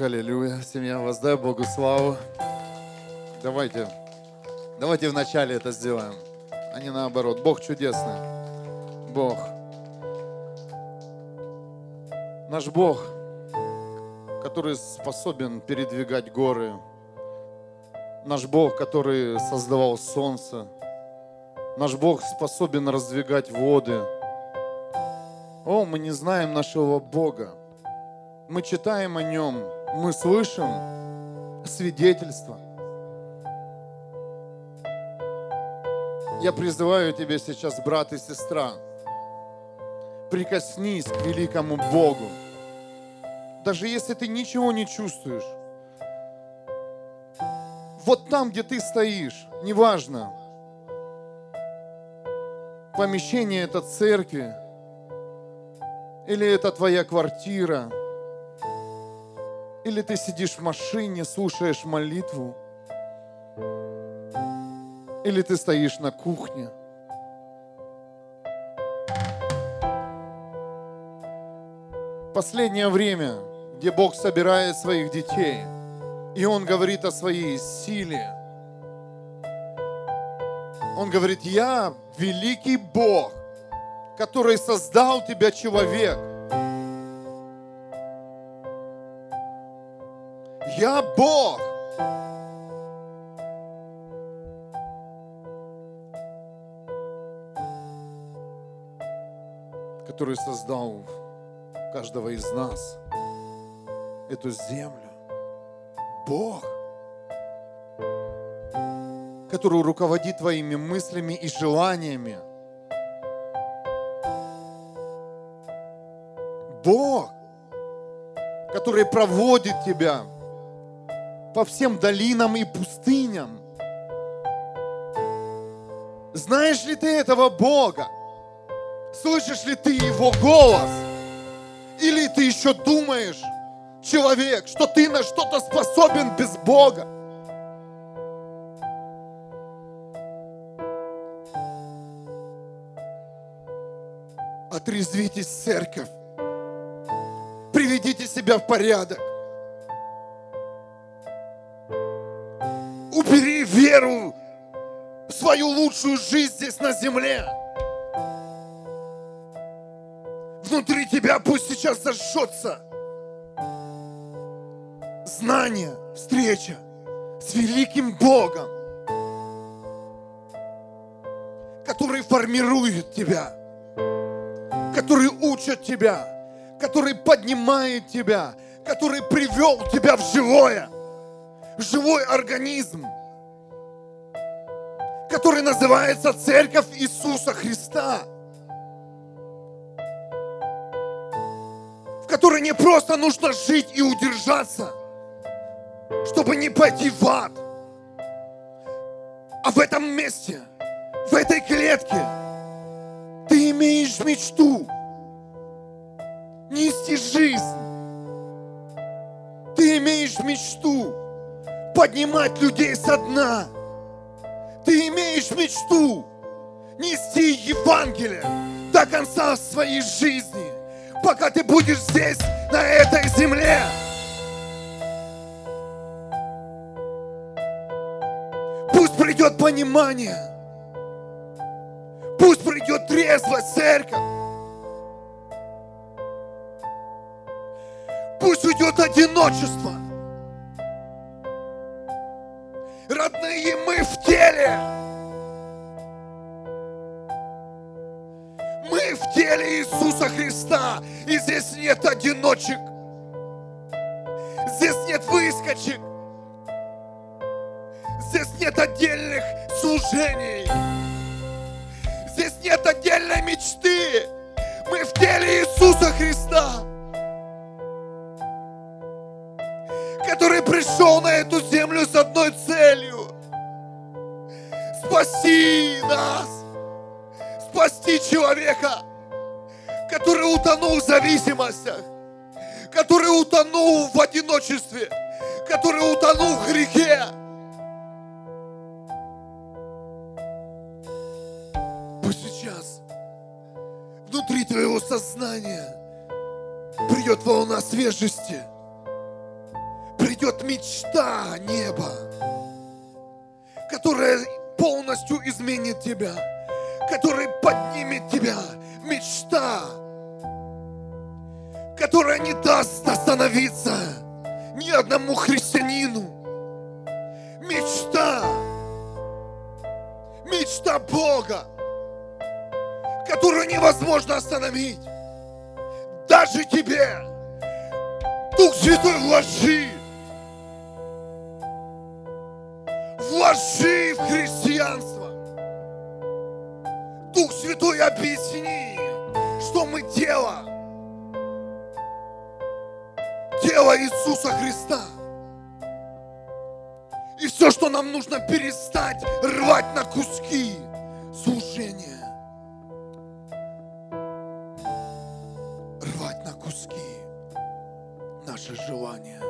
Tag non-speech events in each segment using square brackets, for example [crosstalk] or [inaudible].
Аллилуйя. Семья, воздай Богу славу. Давайте, давайте вначале это сделаем, а не наоборот. Бог чудесный. Бог. Наш Бог, который способен передвигать горы. Наш Бог, который создавал солнце. Наш Бог способен раздвигать воды. О, мы не знаем нашего Бога. Мы читаем о Нем, мы слышим свидетельства. Я призываю тебя сейчас, брат и сестра, прикоснись к великому Богу. Даже если ты ничего не чувствуешь, вот там, где ты стоишь, неважно, помещение это церкви, или это твоя квартира, или ты сидишь в машине, слушаешь молитву, или ты стоишь на кухне. Последнее время, где Бог собирает своих детей, и Он говорит о своей силе. Он говорит, я великий Бог, который создал тебя человек. Я Бог. который создал каждого из нас эту землю. Бог, который руководит твоими мыслями и желаниями. Бог, который проводит тебя по всем долинам и пустыням. Знаешь ли ты этого Бога? Слышишь ли ты Его голос? Или ты еще думаешь, человек, что ты на что-то способен без Бога? Отрезвитесь, церковь. Приведите себя в порядок. Веру свою лучшую жизнь здесь на земле. Внутри тебя пусть сейчас зажжется знание, встреча с великим Богом, который формирует тебя, который учит тебя, который поднимает тебя, который привел тебя в живое, в живой организм, который называется Церковь Иисуса Христа. в которой не просто нужно жить и удержаться, чтобы не пойти в ад. А в этом месте, в этой клетке, ты имеешь мечту нести жизнь. Ты имеешь мечту поднимать людей со дна. Ты имеешь мечту нести Евангелие до конца своей жизни, пока ты будешь здесь, на этой земле. Пусть придет понимание. Пусть придет трезвость, церковь. Пусть уйдет одиночество. Теле. Мы в теле Иисуса Христа. И здесь нет одиночек. Здесь нет выскочек. Здесь нет отдельных служений. Здесь нет отдельной мечты. Мы в теле Иисуса Христа, который пришел на эту землю Спаси нас. Спасти человека, который утонул в зависимостях, который утонул в одиночестве, который утонул в грехе. Пусть сейчас внутри твоего сознания придет волна свежести, придет мечта неба, которая полностью изменит тебя, которая поднимет тебя. Мечта, которая не даст остановиться ни одному христианину. Мечта, мечта Бога, которую невозможно остановить. Даже тебе. Дух Святой вложи. Вложи Святой объясни, что мы тело. Тело Иисуса Христа. И все, что нам нужно перестать рвать на куски служение. Рвать на куски наши желания.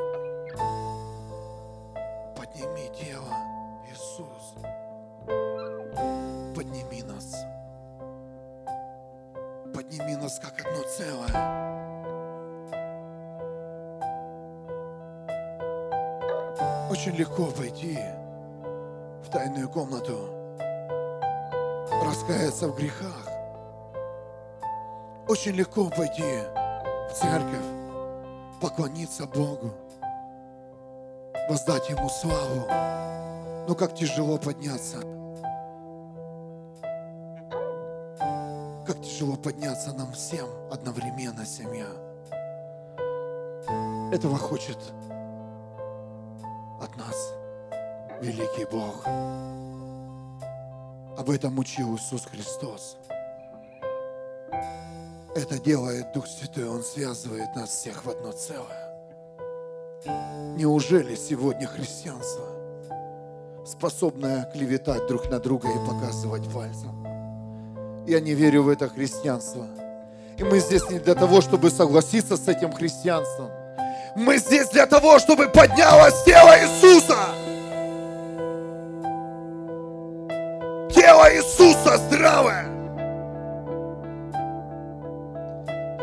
Очень легко войти в тайную комнату, раскаяться в грехах. Очень легко войти в церковь, поклониться Богу, воздать Ему славу. Но как тяжело подняться. Как тяжело подняться нам всем одновременно, семья. Этого хочет великий Бог. Об этом учил Иисус Христос. Это делает Дух Святой, Он связывает нас всех в одно целое. Неужели сегодня христианство, способное клеветать друг на друга и показывать пальцем? Я не верю в это христианство. И мы здесь не для того, чтобы согласиться с этим христианством. Мы здесь для того, чтобы поднялось тело Иисуса. Иисуса здравое.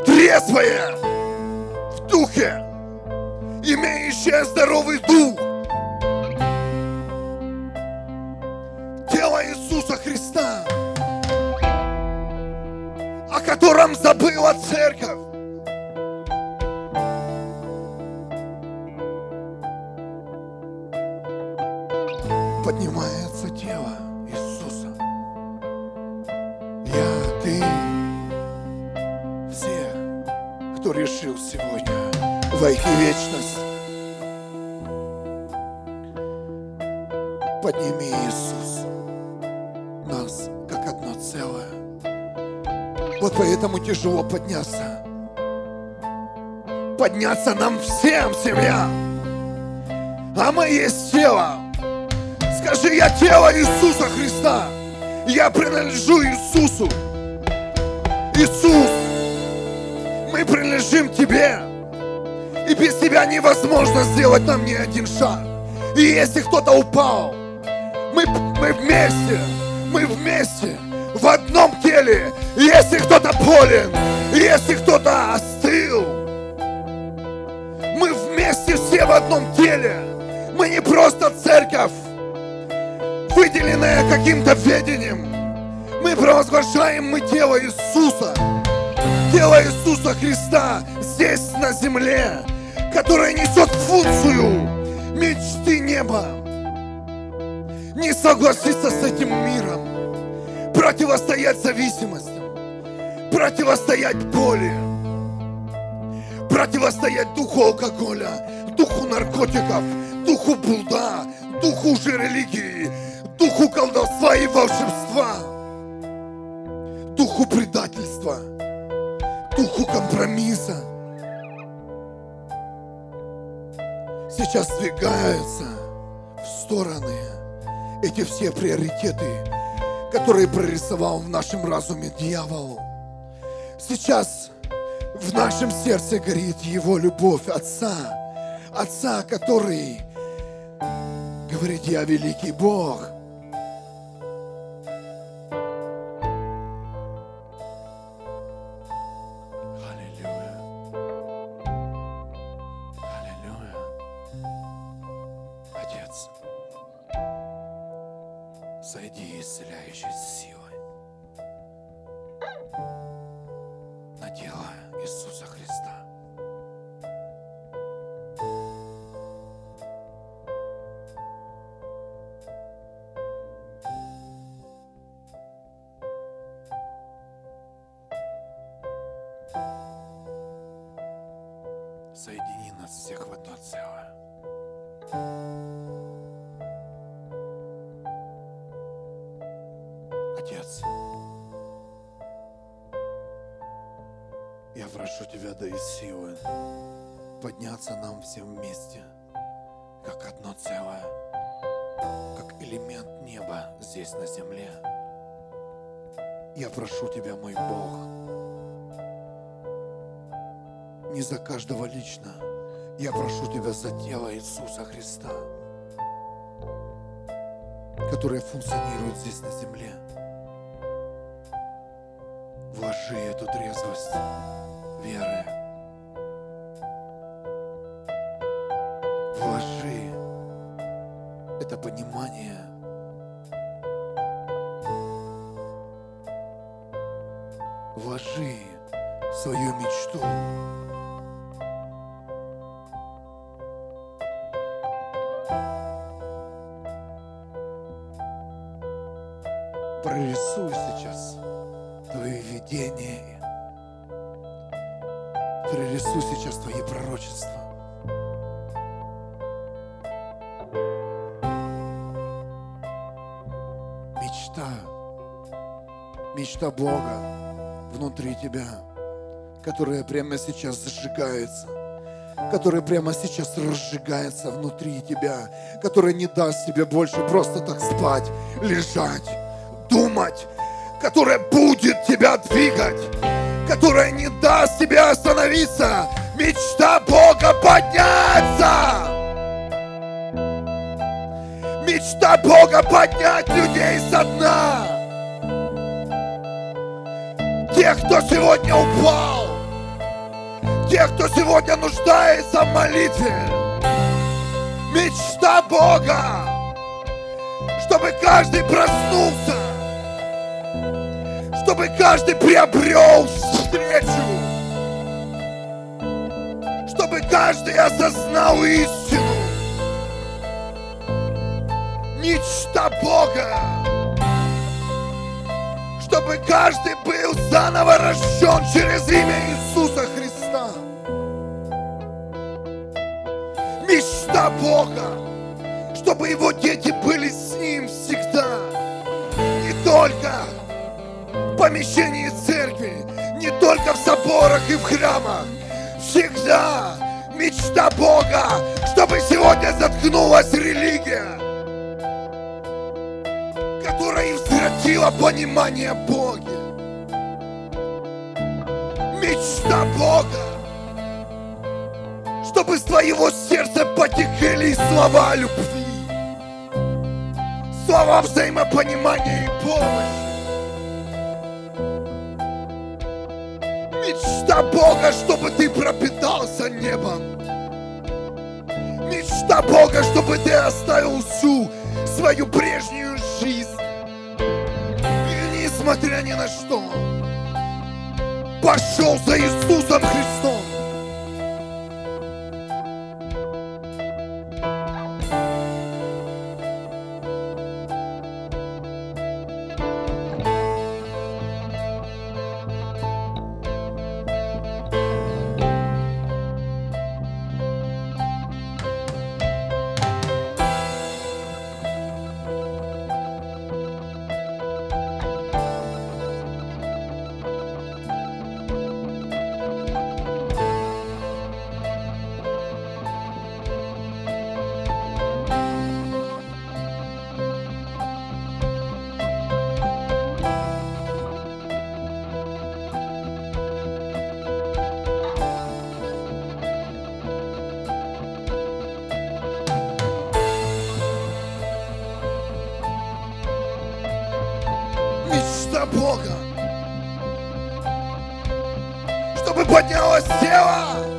Трезвое в духе, имеющее здоровый дух. Тело Иисуса Христа, о котором забыла церковь. Подняться. Подняться нам всем, семья. А мы есть тело. Скажи, я тело Иисуса Христа. Я принадлежу Иисусу. Иисус, мы принадлежим Тебе. И без Тебя невозможно сделать нам ни один шаг. И если кто-то упал, мы, мы вместе, мы вместе, в одном теле. Если кто-то болен, если кто-то остыл, мы вместе все в одном теле. Мы не просто церковь, выделенное каким-то ведением. Мы провозглашаем мы тело Иисуса, тело Иисуса Христа здесь на земле, которое несет функцию мечты неба. Не согласиться с этим миром, противостоять зависимостям, противостоять боли, противостоять духу алкоголя, духу наркотиков, духу блуда, духу же религии, духу колдовства и волшебства, духу предательства, духу компромисса. Сейчас сдвигаются в стороны эти все приоритеты, которые прорисовал в нашем разуме дьявол. Сейчас в нашем сердце горит его любовь Отца, Отца, который говорит, я великий Бог – мечта Бога внутри тебя, которая прямо сейчас зажигается, которая прямо сейчас разжигается внутри тебя, которая не даст тебе больше просто так спать, лежать, думать, которая будет тебя двигать, которая не даст тебе остановиться. Мечта Бога подняться. Мечта Бога поднять людей со дна. Тех, кто сегодня упал. Тех, кто сегодня нуждается в молитве. Мечта Бога, чтобы каждый проснулся чтобы каждый приобрел встречу, чтобы каждый осознал истину. Мечта Бога, чтобы каждый был заново рожден через имя Иисуса Христа. Мечта Бога, чтобы его дети были с Ним всегда. Не только помещении церкви, не только в соборах и в храмах. Всегда мечта Бога, чтобы сегодня заткнулась религия, которая извратила понимание Бога. Мечта Бога, чтобы с твоего сердца потекли слова любви, слова взаимопонимания и помощи. Мечта Бога, чтобы ты пропитался небом. Мечта Бога, чтобы ты оставил всю свою прежнюю жизнь. Несмотря ни на что, пошел за Иисусом Христом. Бога, чтобы поднялось тело.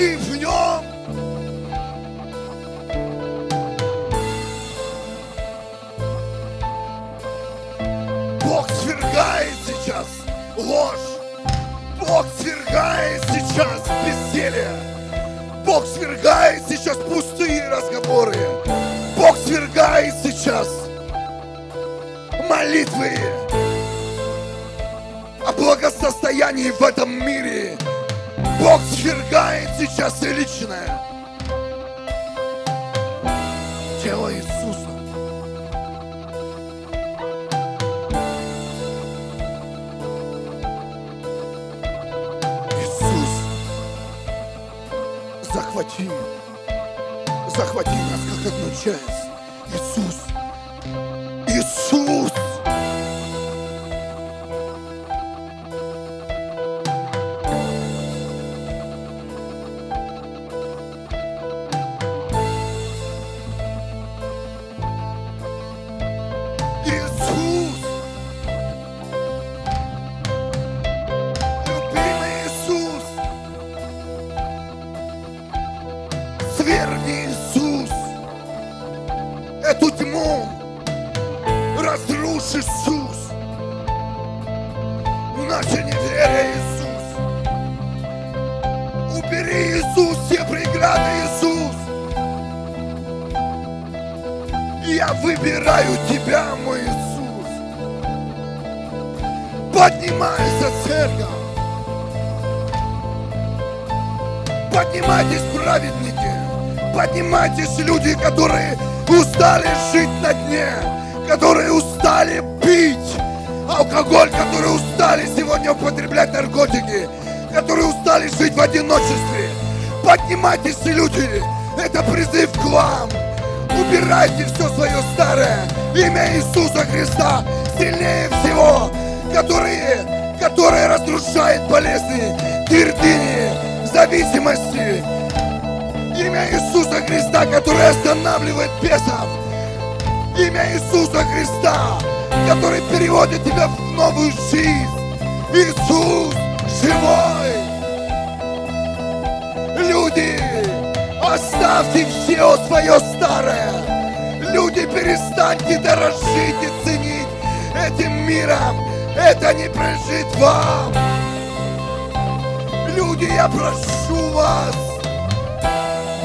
deep. Оставьте все свое старое. Люди, перестаньте дорожить и ценить этим миром. Это не прижит вам. Люди, я прошу вас,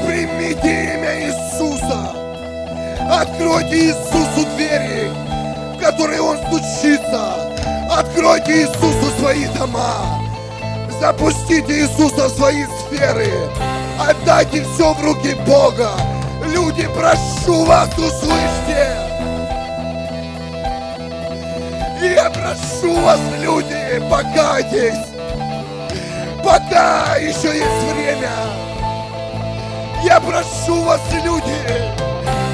примите имя Иисуса. Откройте Иисусу двери, в которые Он стучится. Откройте Иисусу свои дома. Запустите Иисуса в свои сферы. Отдайте все в руки Бога. Люди, прошу вас, услышьте. Я прошу вас, люди, покайтесь. Пока еще есть время. Я прошу вас, люди,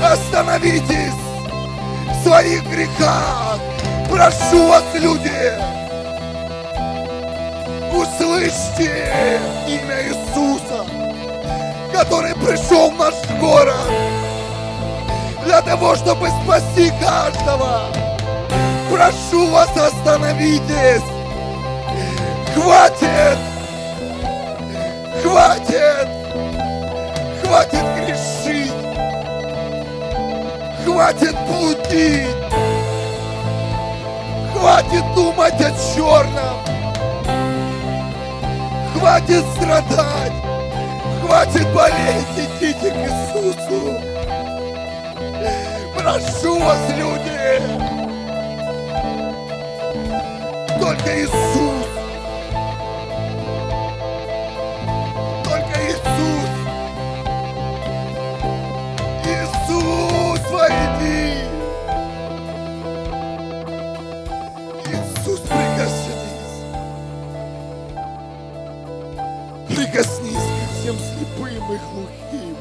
остановитесь в своих грехах. Прошу вас, люди, услышьте имя Иисуса который пришел в наш город для того, чтобы спасти каждого. Прошу вас, остановитесь. Хватит! Хватит! Хватит грешить! Хватит блудить! Хватит думать о черном! Хватит страдать! Хватит болеть! Идите к Иисусу! Прошу вас, люди! Только Иисус! И глухим.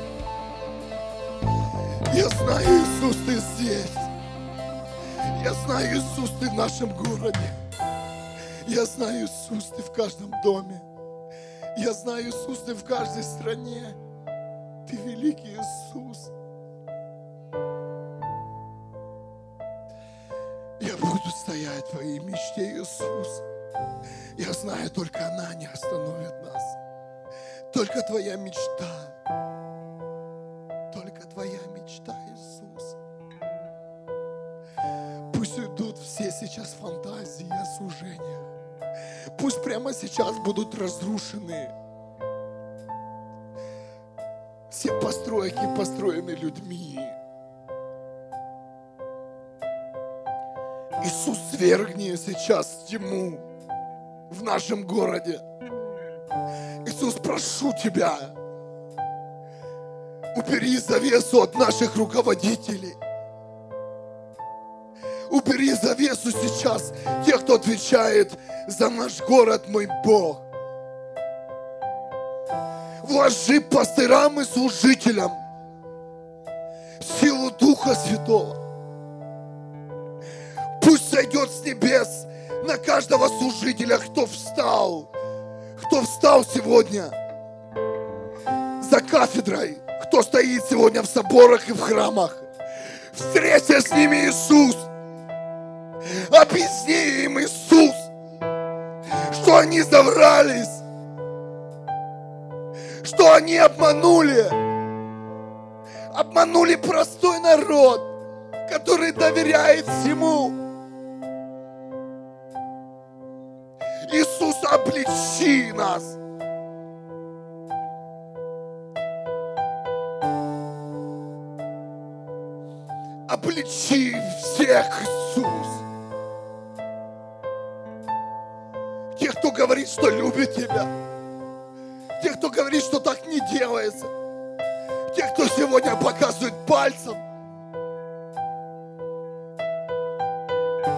Я знаю, Иисус, ты здесь. Я знаю, Иисус, ты в нашем городе. Я знаю, Иисус, ты в каждом доме. Я знаю, Иисус, ты в каждой стране. Ты великий Иисус. Я буду стоять в твоей мечте, Иисус. Я знаю, только она не остановит нас. Только твоя мечта. Только твоя мечта, Иисус. Пусть уйдут все сейчас фантазии о служениях. Пусть прямо сейчас будут разрушены все постройки, построены людьми. Иисус, свергни сейчас тьму в нашем городе. Иисус, прошу Тебя, убери завесу от наших руководителей. Убери завесу сейчас тех, кто отвечает за наш город, мой Бог. Вложи пастырам и служителям силу Духа Святого. Пусть сойдет с небес на каждого служителя, кто встал, кто встал сегодня за кафедрой, кто стоит сегодня в соборах и в храмах. Встреться с ними, Иисус. Объясни им, Иисус, что они заврались, что они обманули, обманули простой народ, который доверяет всему. Иисус, обличи нас. Обличи всех, Иисус. Тех, кто говорит, что любит Тебя. Тех, кто говорит, что так не делается. Тех, кто сегодня показывает пальцем.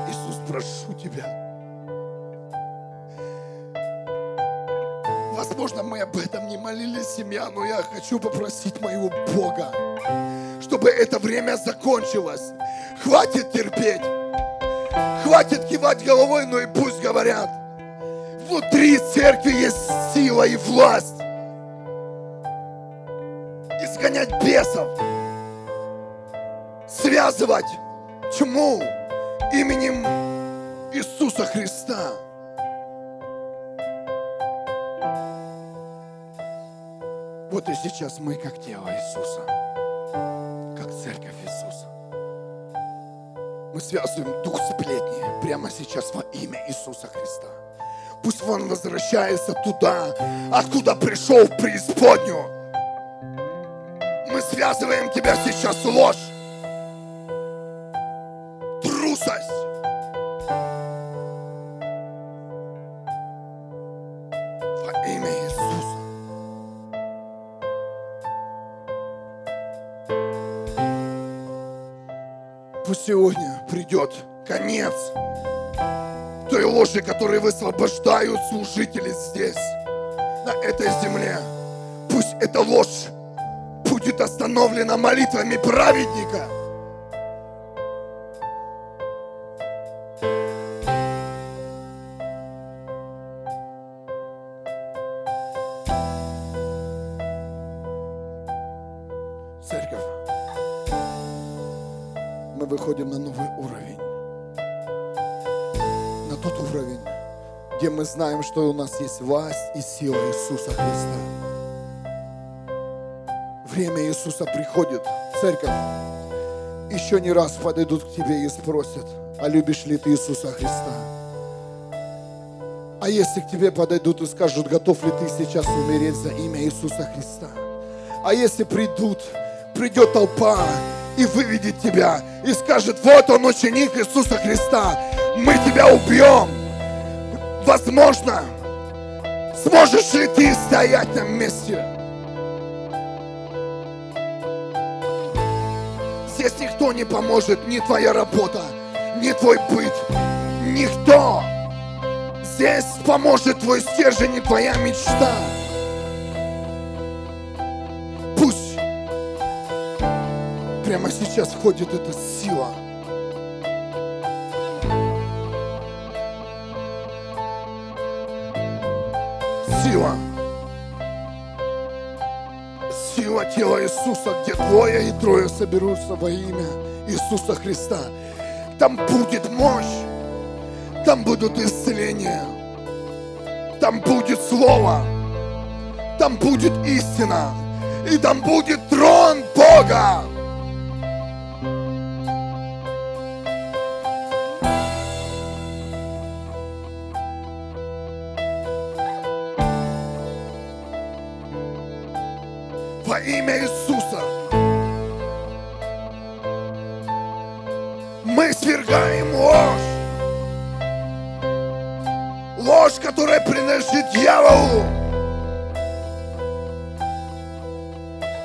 Иисус, прошу Тебя. Возможно, мы об этом не молились, семья, но я хочу попросить моего Бога, чтобы это время закончилось. Хватит терпеть. Хватит кивать головой, но и пусть говорят. Внутри церкви есть сила и власть. Изгонять бесов. Связывать тьму именем Иисуса Христа. Вот и сейчас мы, как тело Иисуса, как церковь Иисуса, мы связываем дух сплетни прямо сейчас во имя Иисуса Христа. Пусть он возвращается туда, откуда пришел в преисподнюю. Мы связываем тебя сейчас ложь, сегодня придет конец той ложи, которые высвобождают служители здесь. на этой земле. Пусть эта ложь будет остановлена молитвами праведника. Знаем, что у нас есть власть и сила Иисуса Христа. Время Иисуса приходит, церковь. Еще не раз подойдут к тебе и спросят, а любишь ли ты Иисуса Христа? А если к тебе подойдут и скажут, готов ли ты сейчас умереть за имя Иисуса Христа? А если придут, придет толпа и выведет тебя и скажет, вот он ученик Иисуса Христа, мы тебя убьем. Возможно, сможешь ли ты стоять на месте? Здесь никто не поможет, ни твоя работа, ни твой быт, никто. Здесь поможет твой стержень и твоя мечта. Пусть прямо сейчас входит эта сила. Иисуса, где двое и трое соберутся во имя Иисуса Христа. Там будет мощь, там будут исцеления, там будет Слово, там будет истина, и там будет трон Бога. Во имя Иисуса мы свергаем ложь. Ложь, которая принадлежит дьяволу.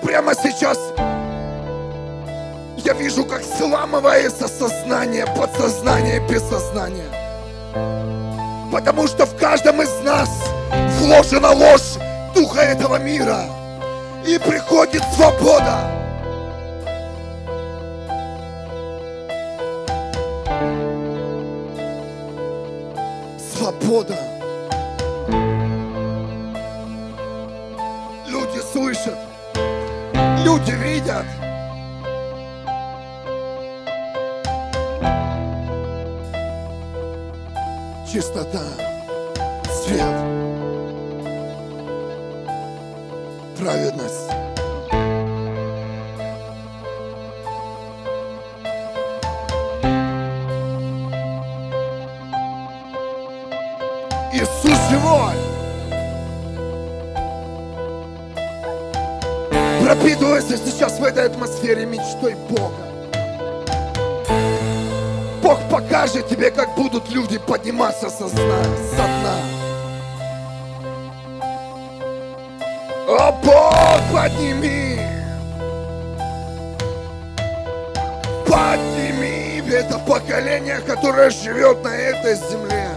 Прямо сейчас я вижу, как сламывается сознание, подсознание, бессознание. Потому что в каждом из нас вложена ложь духа этого мира. И приходит свобода. Свобода. Люди слышат. Люди видят. Чистота, атмосфере мечтой Бога. Бог покажет тебе, как будут люди подниматься со дна. Со дна. О, Бог, подними! Подними это поколение, которое живет на этой земле.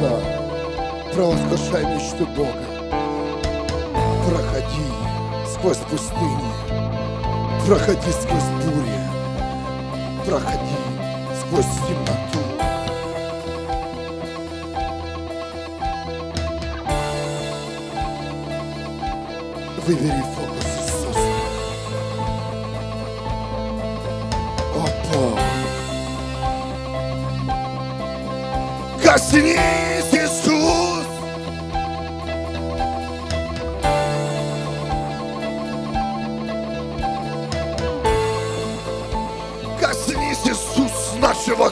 Ясно, провозглашай мечту Бога. Проходи сквозь пустыни, проходи сквозь бури, проходи сквозь темноту. Выбери фокус Иисуса. О, Бог! Коснись!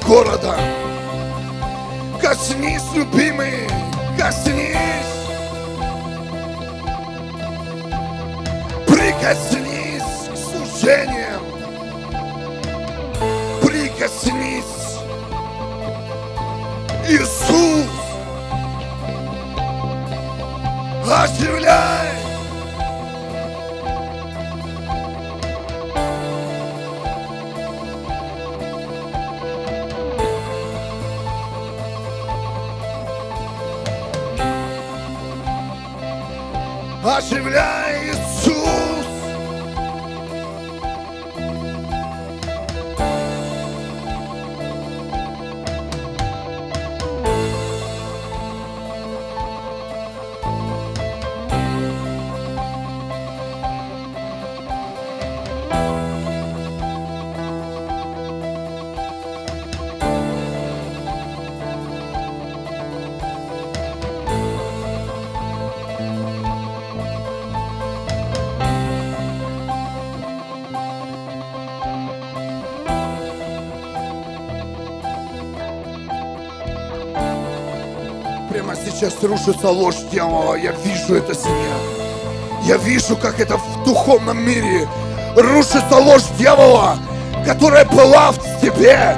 Corada. сейчас рушится ложь дьявола. Я вижу это семья. Я вижу, как это в духовном мире рушится ложь дьявола, которая была в тебе,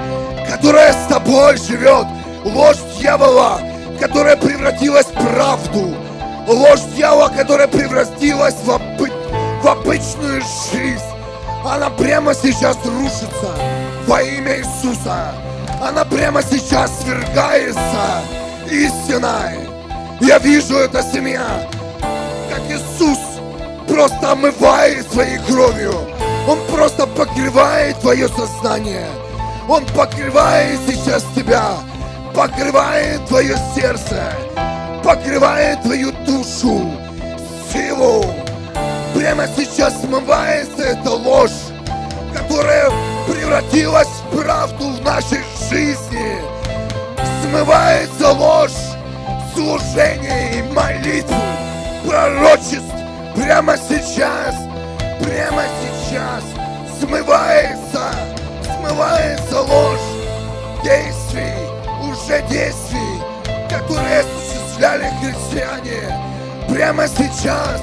которая с тобой живет. Ложь дьявола, которая превратилась в правду. Ложь дьявола, которая превратилась в, обы... в обычную жизнь. Она прямо сейчас рушится во имя Иисуса. Она прямо сейчас свергается истиной. Я вижу это семья, как Иисус просто омывает своей кровью. Он просто покрывает твое сознание. Он покрывает сейчас тебя, покрывает твое сердце, покрывает твою душу, силу. Прямо сейчас смывается эта ложь, которая превратилась в правду в нашей жизни. Смывается ложь служения и молитвы, пророчеств прямо сейчас, прямо сейчас смывается, смывается ложь действий, уже действий, которые осуществляли христиане. Прямо сейчас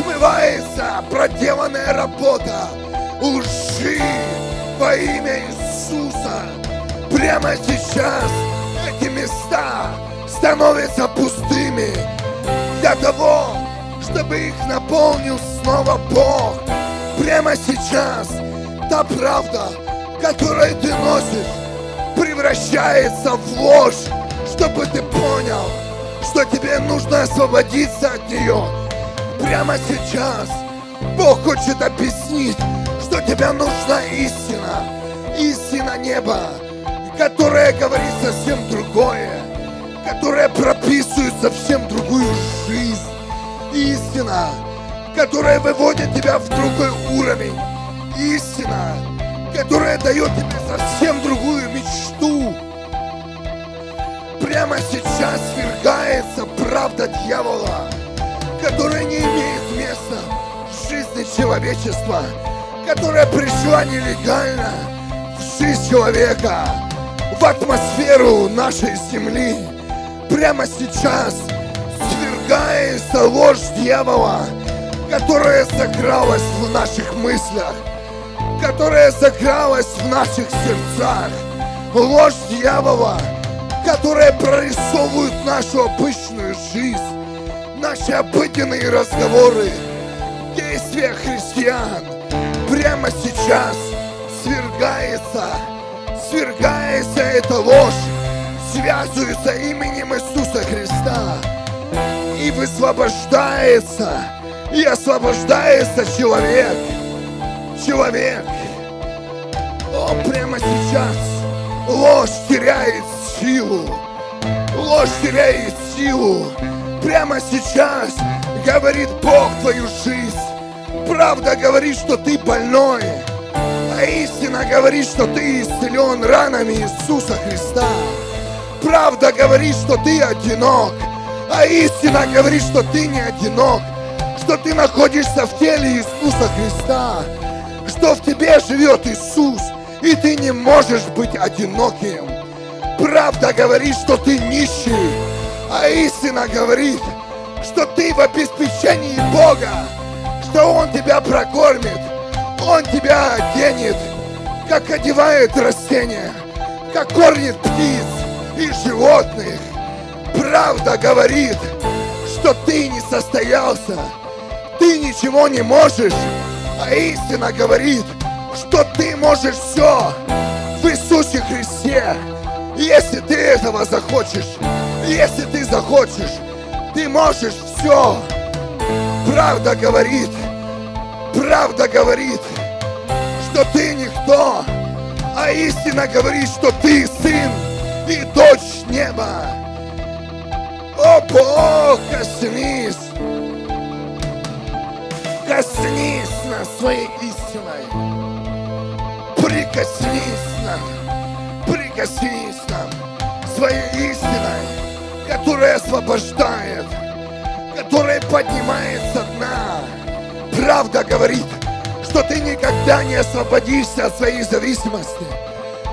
смывается проделанная работа лжи во имя Иисуса. Прямо сейчас эти места становятся пустыми для того, чтобы их наполнил снова Бог. Прямо сейчас та правда, которую ты носишь, превращается в ложь, чтобы ты понял, что тебе нужно освободиться от нее. Прямо сейчас Бог хочет объяснить, что тебе нужна истина, истина неба, которая говорит совсем другое, которая прописывает совсем другую жизнь. Истина, которая выводит тебя в другой уровень. Истина, которая дает тебе совсем другую мечту. Прямо сейчас свергается правда дьявола, которая не имеет места в жизни человечества, которая пришла нелегально в жизнь человека, в атмосферу нашей земли. Прямо сейчас свергается ложь дьявола, которая закралась в наших мыслях, которая закралась в наших сердцах. Ложь дьявола, которая прорисовывает нашу обычную жизнь, наши обыденные разговоры, действия христиан. Прямо сейчас свергается, свергается эта ложь, связывается именем Иисуса Христа и высвобождается, и освобождается человек. Человек. О, прямо сейчас ложь теряет силу. Ложь теряет силу. Прямо сейчас говорит Бог твою жизнь. Правда говорит, что ты больной. А истина говорит, что ты исцелен ранами Иисуса Христа. Правда говорит, что ты одинок. А истина говорит, что ты не одинок, что ты находишься в теле Иисуса Христа, что в тебе живет Иисус, и ты не можешь быть одиноким. Правда говорит, что ты нищий, а истина говорит, что ты в обеспечении Бога, что Он тебя прокормит, Он тебя оденет, как одевает растения, как кормит птиц и животных правда говорит, что ты не состоялся, ты ничего не можешь, а истина говорит, что ты можешь все в Иисусе Христе. Если ты этого захочешь, если ты захочешь, ты можешь все. Правда говорит, правда говорит, что ты никто, а истина говорит, что ты сын и дочь неба. О Бог, коснись! Коснись нас своей истиной! Прикоснись нам! Прикоснись нам своей истиной, которая освобождает, которая поднимается дна. Правда говорит, что ты никогда не освободишься от своей зависимости.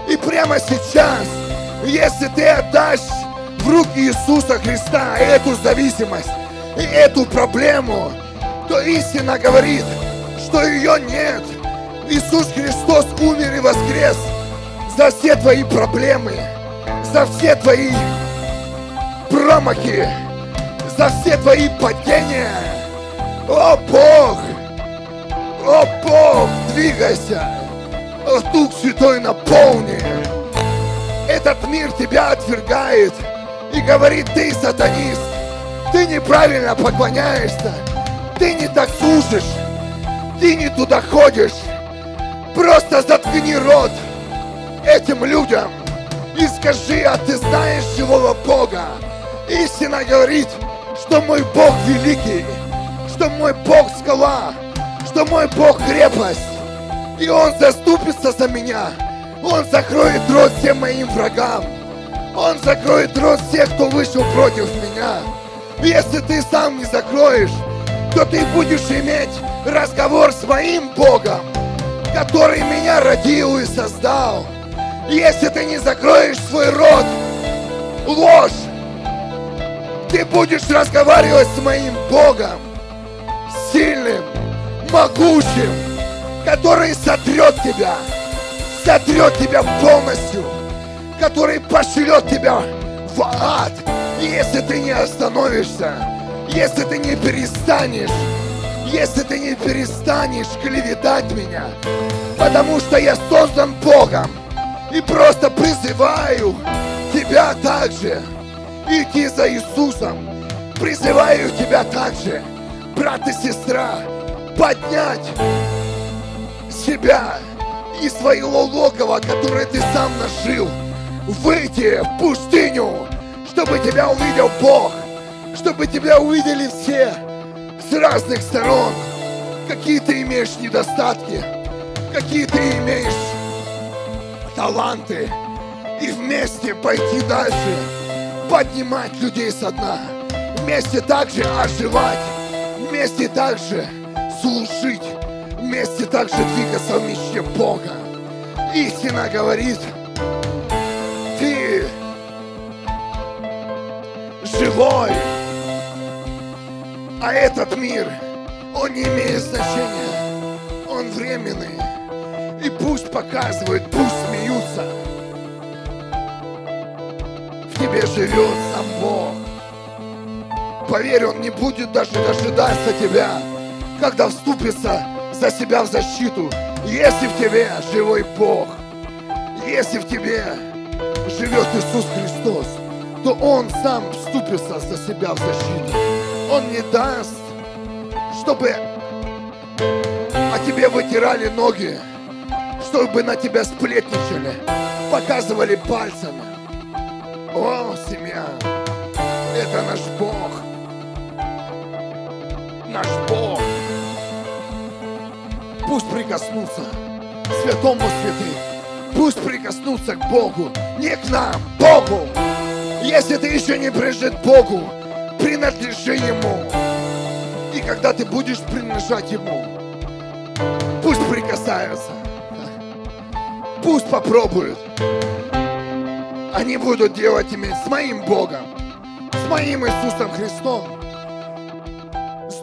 И прямо сейчас, если ты отдашь в руки Иисуса Христа эту зависимость и эту проблему, то истина говорит, что ее нет. Иисус Христос умер и воскрес за все твои проблемы, за все твои промахи, за все твои падения. О Бог! О Бог, двигайся! О Дух Святой наполни! Этот мир тебя отвергает и говорит, ты сатанист, ты неправильно поклоняешься, ты не так служишь, ты не туда ходишь. Просто заткни рот этим людям и скажи, а ты знаешь живого Бога. Истина говорит, что мой Бог великий, что мой Бог скала, что мой Бог крепость, и Он заступится за меня. Он закроет рот всем моим врагам. Он закроет рот всех, кто вышел против меня. Если ты сам не закроешь, то ты будешь иметь разговор с моим Богом, который меня родил и создал. Если ты не закроешь свой рот, ложь, ты будешь разговаривать с моим Богом, сильным, могучим, который сотрет тебя, сотрет тебя полностью, который пошлет тебя в ад, если ты не остановишься, если ты не перестанешь, если ты не перестанешь клеветать меня, потому что я создан Богом, и просто призываю тебя также идти за Иисусом. Призываю тебя также, брат и сестра, поднять себя из своего логова, которое ты сам нажил, выйти в пустыню, чтобы тебя увидел Бог, чтобы тебя увидели все с разных сторон. Какие ты имеешь недостатки, какие ты имеешь таланты, и вместе пойти дальше, поднимать людей со дна, вместе также оживать, вместе также служить, вместе также двигаться в мечте Бога. Истина говорит, ты живой, а этот мир, он не имеет значения, он временный. И пусть показывают, пусть смеются. В тебе живет сам Бог. Поверь, Он не будет даже дожидаться тебя, когда вступится за себя в защиту, если в тебе живой Бог, если в тебе живет Иисус Христос, то Он сам вступится за себя в защиту. Он не даст, чтобы о тебе вытирали ноги, чтобы на тебя сплетничали, показывали пальцами. О, семья, это наш Бог. Наш Бог. Пусть прикоснутся святому святых. Пусть прикоснутся к Богу, не к нам, Богу. Если ты еще не прижит Богу, принадлежи Ему. И когда ты будешь принадлежать Ему, пусть прикасаются Пусть попробуют. Они будут делать иметь с моим Богом, с моим Иисусом Христом,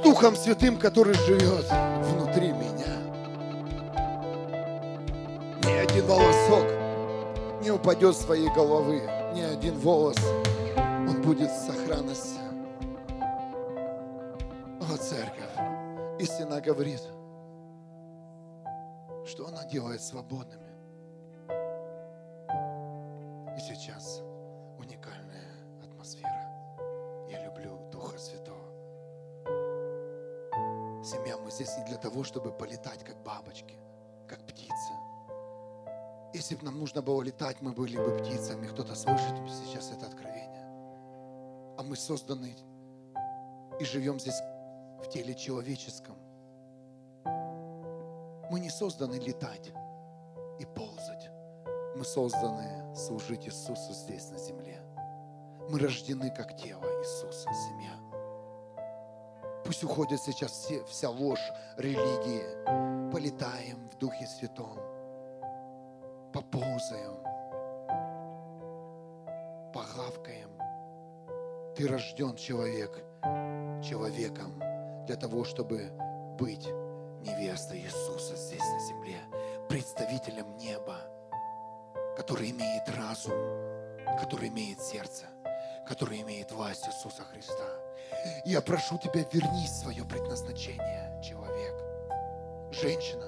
Духом Святым, который живет внутри меня. Ни один волосок не упадет с своей головы, ни один волос, он будет в сохранности. О, церковь, истина говорит, что она делает свободными. И сейчас здесь не для того, чтобы полетать, как бабочки, как птицы. Если бы нам нужно было летать, мы были бы птицами. Кто-то слышит сейчас это откровение. А мы созданы и живем здесь в теле человеческом. Мы не созданы летать и ползать. Мы созданы служить Иисусу здесь на земле. Мы рождены как тело Иисуса, семья. Пусть уходит сейчас все, вся ложь религии. Полетаем в Духе Святом. Поползаем. Погавкаем. Ты рожден человек, человеком для того, чтобы быть невестой Иисуса здесь на земле, представителем неба который имеет разум, который имеет сердце, который имеет власть Иисуса Христа. Я прошу тебя, вернись в свое предназначение, человек. Женщина,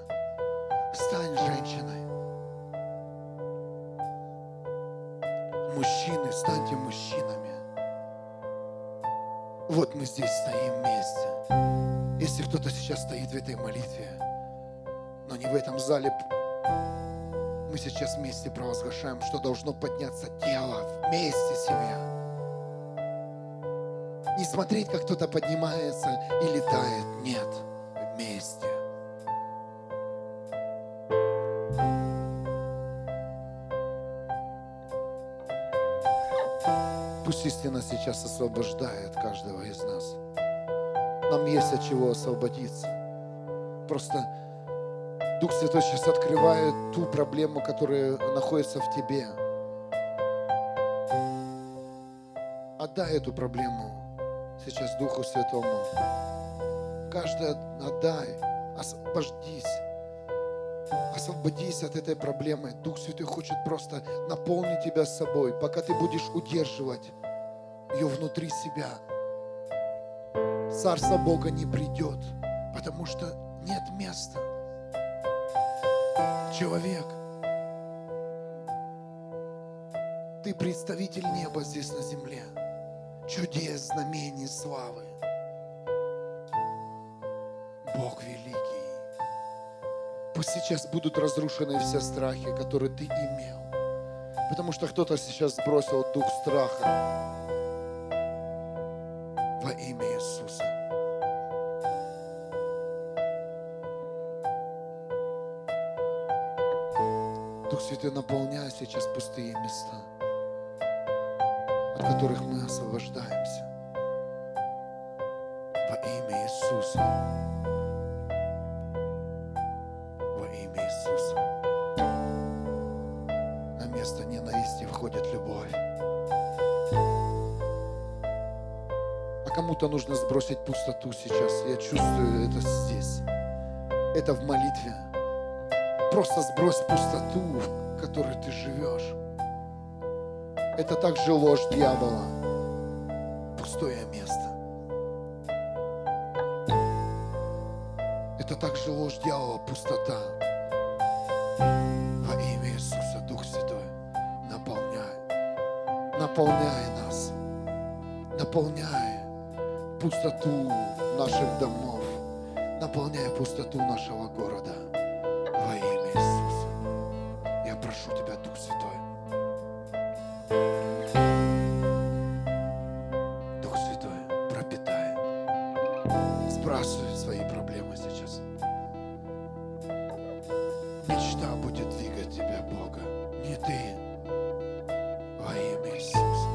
стань женщиной. Мужчины, станьте мужчинами. Вот мы здесь стоим вместе. Если кто-то сейчас стоит в этой молитве, но не в этом зале, мы сейчас вместе провозглашаем, что должно подняться тело вместе семья. Не смотреть, как кто-то поднимается и летает. Нет, вместе. Пусть истина сейчас освобождает каждого из нас. Нам есть от чего освободиться. Просто Дух Святой сейчас открывает ту проблему, которая находится в тебе. Отдай эту проблему сейчас Духу Святому. Каждый отдай, освободись. Освободись от этой проблемы. Дух Святой хочет просто наполнить тебя собой, пока ты будешь удерживать ее внутри себя. Царство Бога не придет, потому что нет места человек. Ты представитель неба здесь на земле. Чудес, знамений, славы. Бог великий. Пусть сейчас будут разрушены все страхи, которые ты имел. Потому что кто-то сейчас сбросил дух страха во имя Иисуса. Дух Святой, наполняй сейчас пустые места, от которых мы освобождаемся. Во имя Иисуса. Во имя Иисуса. На место ненависти входит любовь. А кому-то нужно сбросить пустоту сейчас. Я чувствую это здесь. Это в молитве. Просто сбрось пустоту, в которой ты живешь. Это также ложь дьявола. Пустое место. Это также ложь дьявола, пустота. Во имя Иисуса, Дух Святой, наполняй. Наполняй нас. Наполняй пустоту наших домов. Наполняй пустоту нашего города. Сбрасывай свои проблемы сейчас. Мечта будет двигать тебя, Бога. Не ты. Во имя Иисуса.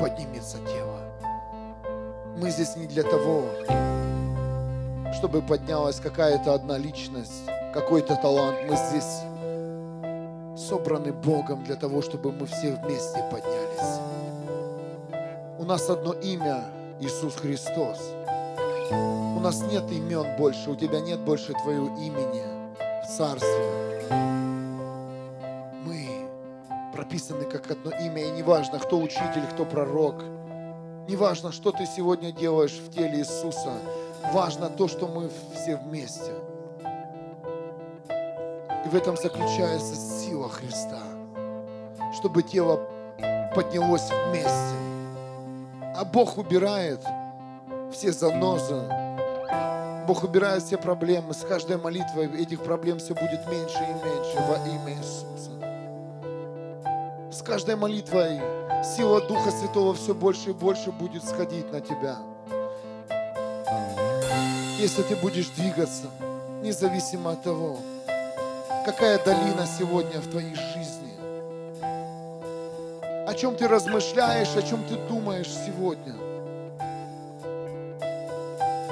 Поднимется тело. Мы здесь не для того, чтобы поднялась какая-то одна личность, какой-то талант. Мы здесь собраны Богом для того, чтобы мы все вместе поднялись. У нас одно имя – Иисус Христос. У нас нет имен больше, у тебя нет больше твоего имени в Царстве. Мы прописаны как одно имя, и неважно, кто учитель, кто пророк, неважно, что ты сегодня делаешь в теле Иисуса, важно то, что мы все вместе. И в этом заключается сила Христа, чтобы тело поднялось вместе. А Бог убирает все занозы, Бог убирает все проблемы. С каждой молитвой этих проблем все будет меньше и меньше во имя Иисуса. С каждой молитвой сила Духа Святого все больше и больше будет сходить на тебя. Если ты будешь двигаться, независимо от того, какая долина сегодня в твоей жизни, о чем ты размышляешь, о чем ты думаешь сегодня.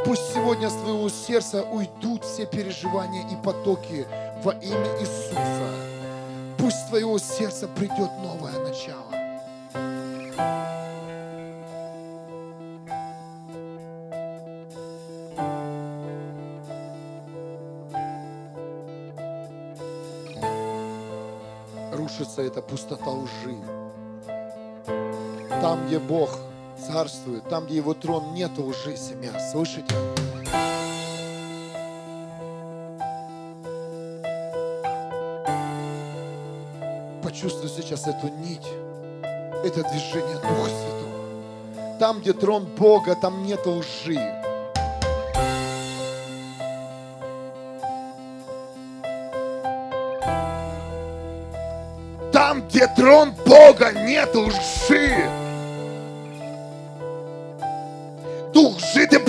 Пусть сегодня с твоего сердца уйдут все переживания и потоки во имя Иисуса. Пусть с твоего сердца придет новое начало. рушится эта пустота лжи. Там, где Бог царствует, там, где Его трон, нет лжи, семья. Слышите? Почувствуй сейчас эту нить, это движение Духа Святого. Там, где трон Бога, там нет лжи. Там, где трон Бога, нет лжи.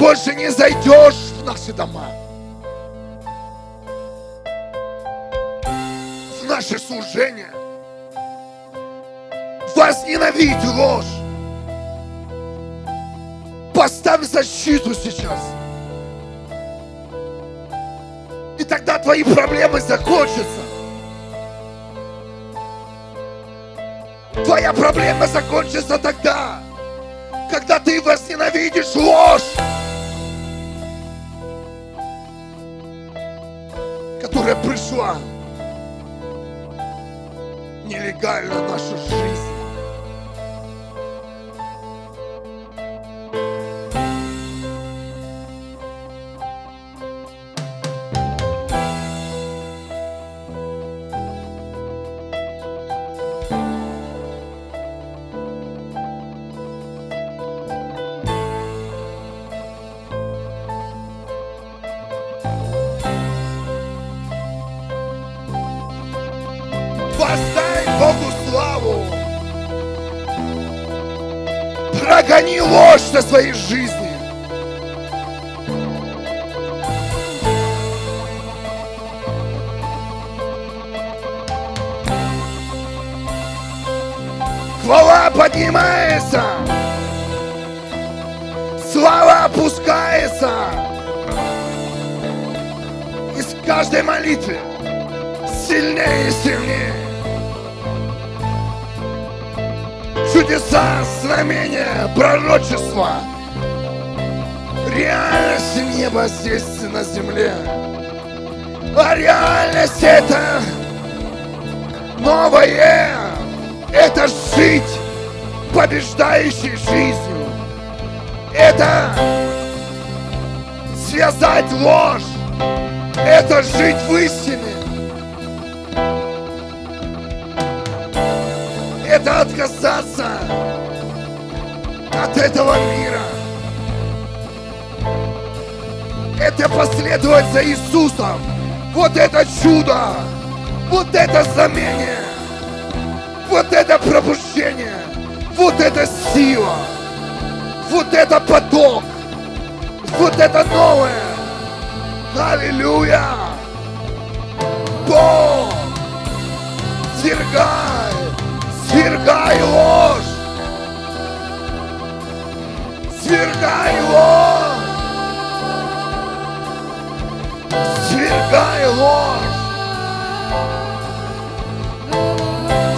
Больше не зайдешь в наши дома. В наше служение. Возненавидь ложь. Поставь защиту сейчас. И тогда твои проблемы закончатся. Твоя проблема закончится тогда, когда ты возненавидишь ложь, которая пришла нелегально в нашу жизнь. Со своей Свергай! Свергай ложь! Свергай ложь! Свергай ложь!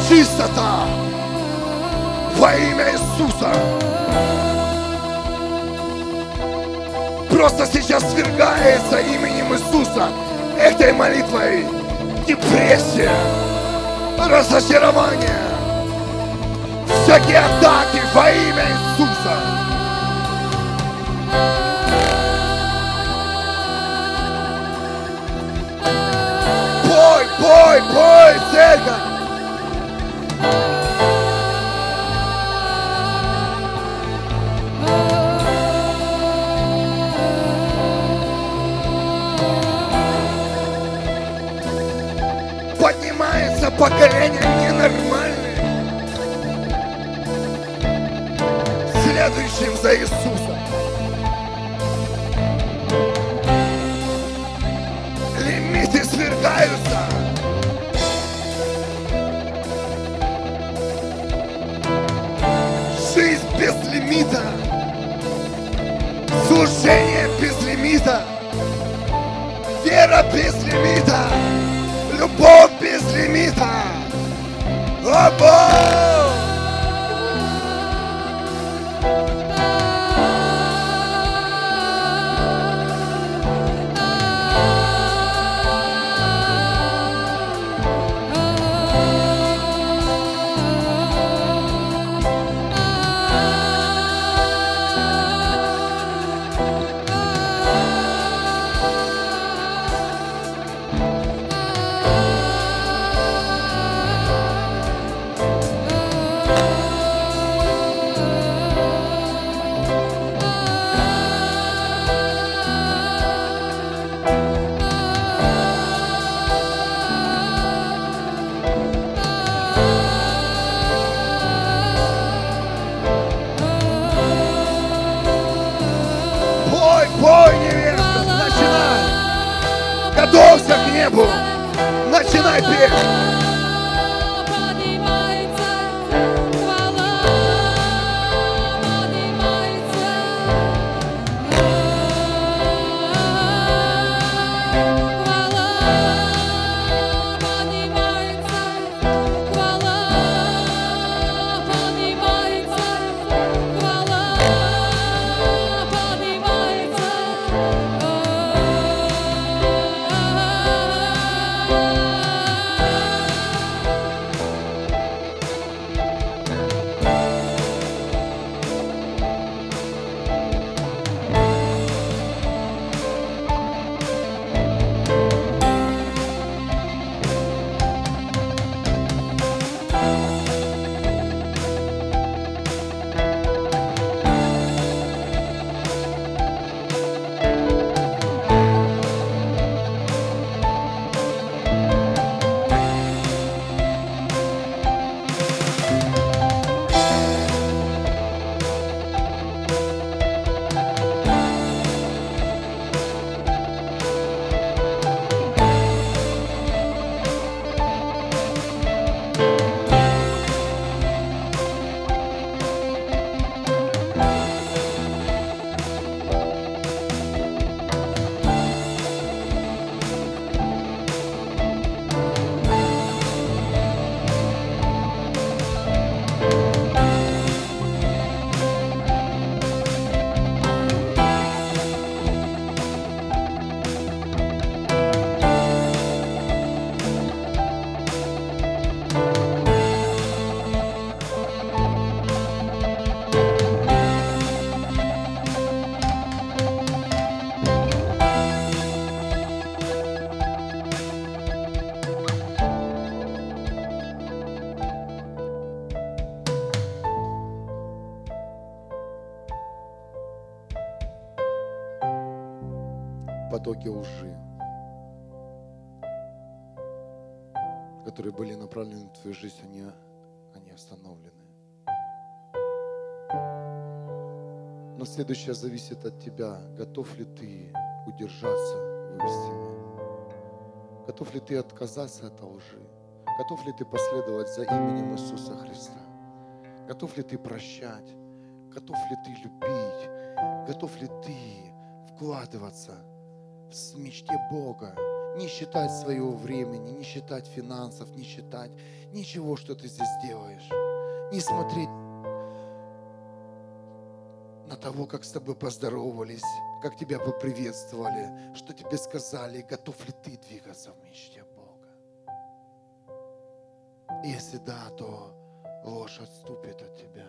Чистота! Во имя Иисуса! Просто сейчас свергается именем Иисуса этой молитвой депрессия, разочарование, всякие атаки во имя Иисуса. Пой, пой, пой, церковь! Поколение ненормальное. следующим за Иисусом. Лимиты свергаются. Жизнь без лимита. Служение без лимита. Вера без лимита. Любовь без лимита. Потоки лжи, которые были направлены в твою жизнь, они, они остановлены. Но следующее зависит от тебя. Готов ли ты удержаться в истине? Готов ли ты отказаться от лжи? Готов ли ты последовать за именем Иисуса Христа? Готов ли ты прощать? Готов ли ты любить? Готов ли ты вкладываться в мечте Бога. Не считать своего времени, не считать финансов, не считать ничего, что ты здесь делаешь. Не смотреть на того, как с тобой поздоровались, как тебя поприветствовали, что тебе сказали, готов ли ты двигаться в мечте Бога. Если да, то ложь отступит от тебя.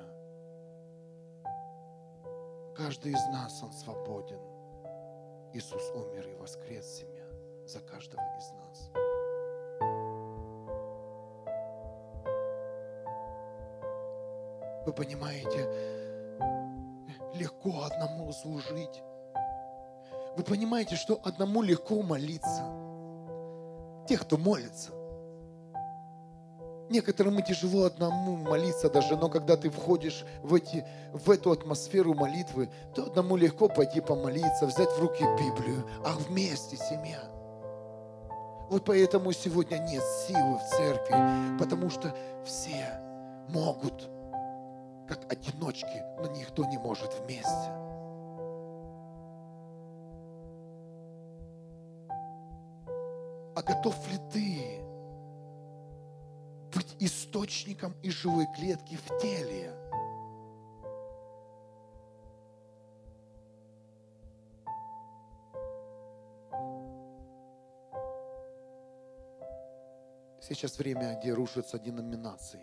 Каждый из нас, он свободен. Иисус умер и воскрес семья за каждого из нас. Вы понимаете, легко одному служить. Вы понимаете, что одному легко молиться. Тех, кто молится. Некоторым и тяжело одному молиться даже, но когда ты входишь в, эти, в эту атмосферу молитвы, то одному легко пойти помолиться, взять в руки Библию, а вместе семья. Вот поэтому сегодня нет силы в церкви, потому что все могут, как одиночки, но никто не может вместе. А готов ли ты быть источником и живой клетки в теле. Сейчас время, где рушатся деноминации.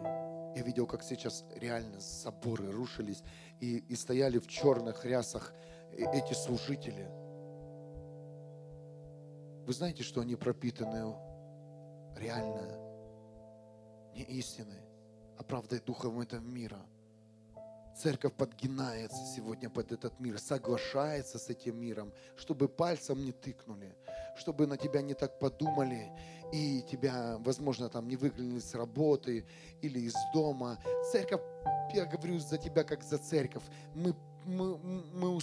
Я видел, как сейчас реально соборы рушились и, и стояли в черных рясах э, эти служители. Вы знаете, что они пропитаны реально не истины, а правдой духом этого мира. Церковь подгинается сегодня под этот мир, соглашается с этим миром, чтобы пальцем не тыкнули, чтобы на тебя не так подумали и тебя, возможно, там не выглянули с работы или из дома. Церковь, я говорю за тебя как за церковь, мы, мы, мы,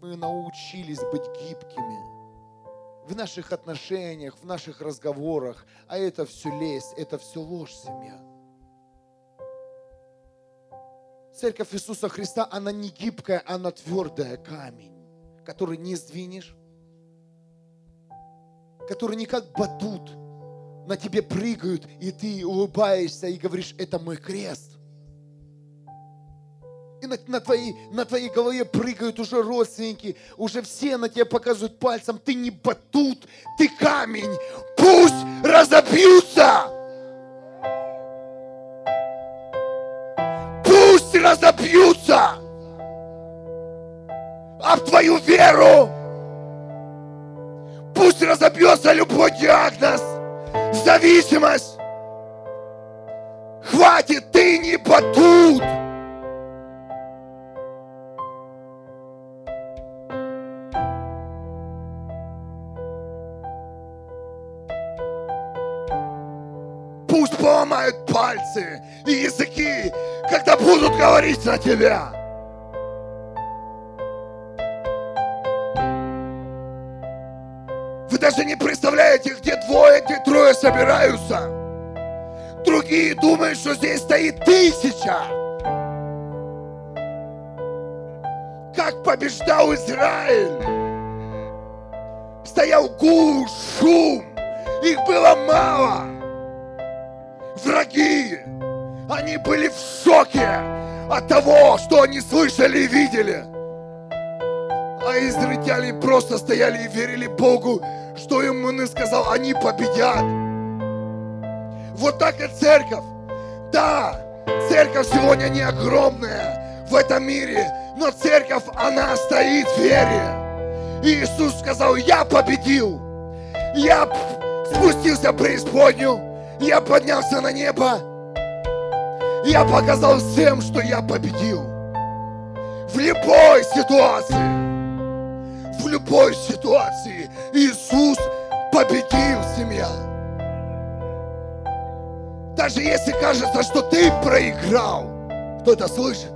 мы научились быть гибкими. В наших отношениях, в наших разговорах, а это все лесть, это все ложь, семья. Церковь Иисуса Христа, она не гибкая, она твердая камень, который не сдвинешь, который не как батут на тебе прыгают, и ты улыбаешься и говоришь, это мой крест. На, на, твоей, на твоей голове прыгают уже родственники, уже все на тебя показывают пальцем, ты не батут, ты камень, пусть разобьются! Пусть разобьются! А в твою веру пусть разобьется любой диагноз, зависимость. Хватит, ты не батут! Пальцы и языки, когда будут говорить на тебя. Вы даже не представляете, где двое, где трое собираются. Другие думают, что здесь стоит тысяча. Как побеждал Израиль. Стоял гул, шум. Их было мало враги. Они были в шоке от того, что они слышали и видели. А израильтяне просто стояли и верили Богу, что им он и сказал, они победят. Вот так и церковь. Да, церковь сегодня не огромная в этом мире, но церковь, она стоит в вере. И Иисус сказал, я победил. Я спустился в преисподнюю, я поднялся на небо. Я показал всем, что я победил. В любой ситуации. В любой ситуации Иисус победил семья. Даже если кажется, что ты проиграл, кто это слышит?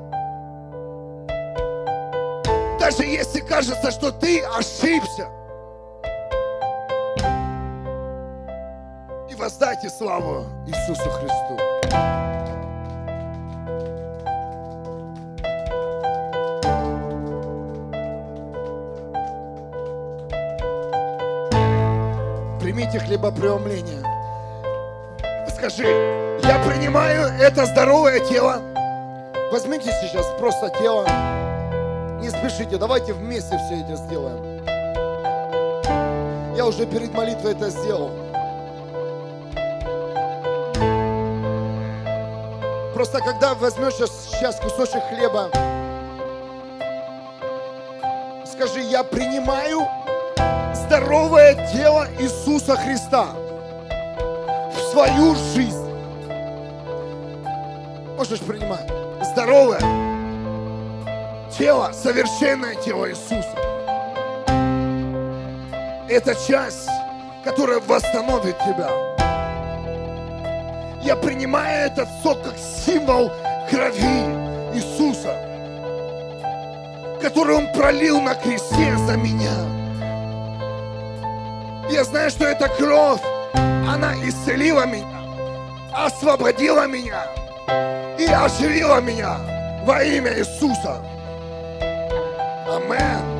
Даже если кажется, что ты ошибся, воздайте славу Иисусу Христу. Примите хлебопреломление. Скажи, я принимаю это здоровое тело. Возьмите сейчас просто тело. Не спешите, давайте вместе все это сделаем. Я уже перед молитвой это сделал. Просто когда возьмешь сейчас кусочек хлеба, скажи, я принимаю здоровое тело Иисуса Христа в свою жизнь. Можешь принимать здоровое тело, совершенное тело Иисуса. Это часть, которая восстановит тебя. Я принимаю этот сок как символ крови Иисуса, который Он пролил на кресте за меня. Я знаю, что эта кровь, она исцелила меня, освободила меня и оживила меня во имя Иисуса. Аминь.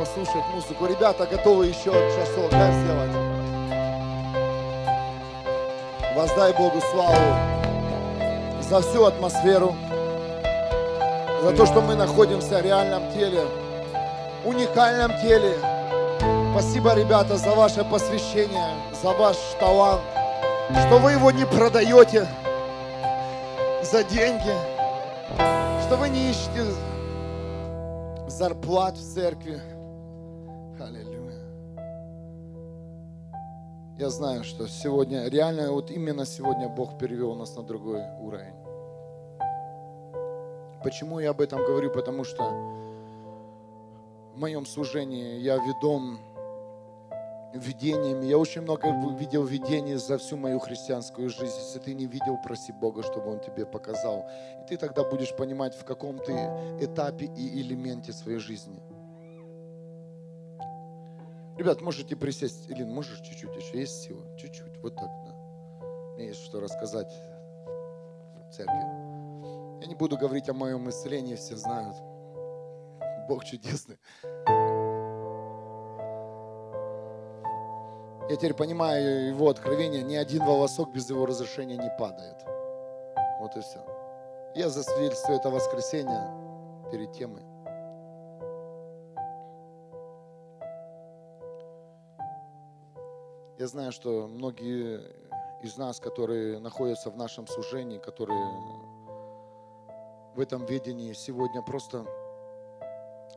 Послушать музыку. Ребята готовы еще часок да, сделать? Воздай Богу славу за всю атмосферу, за то, что мы находимся в реальном теле, уникальном теле, Спасибо, ребята, за ваше посвящение, за ваш талант, что вы его не продаете за деньги, что вы не ищете зарплат в церкви. Аллилуйя. Я знаю, что сегодня, реально вот именно сегодня Бог перевел нас на другой уровень. Почему я об этом говорю? Потому что в моем служении я ведом видениями. Я очень много видел видений за всю мою христианскую жизнь. Если ты не видел, проси Бога, чтобы Он тебе показал. И ты тогда будешь понимать, в каком ты этапе и элементе своей жизни. Ребят, можете присесть. Илин, можешь чуть-чуть еще? Есть сила? Чуть-чуть. Вот так, да. Мне есть что рассказать в церкви. Я не буду говорить о моем исцелении, все знают. Бог чудесный. Я теперь понимаю его откровение, ни один волосок без его разрешения не падает. Вот и все. Я засвидетельствую это воскресенье перед темой. Я знаю, что многие из нас, которые находятся в нашем служении, которые в этом видении сегодня просто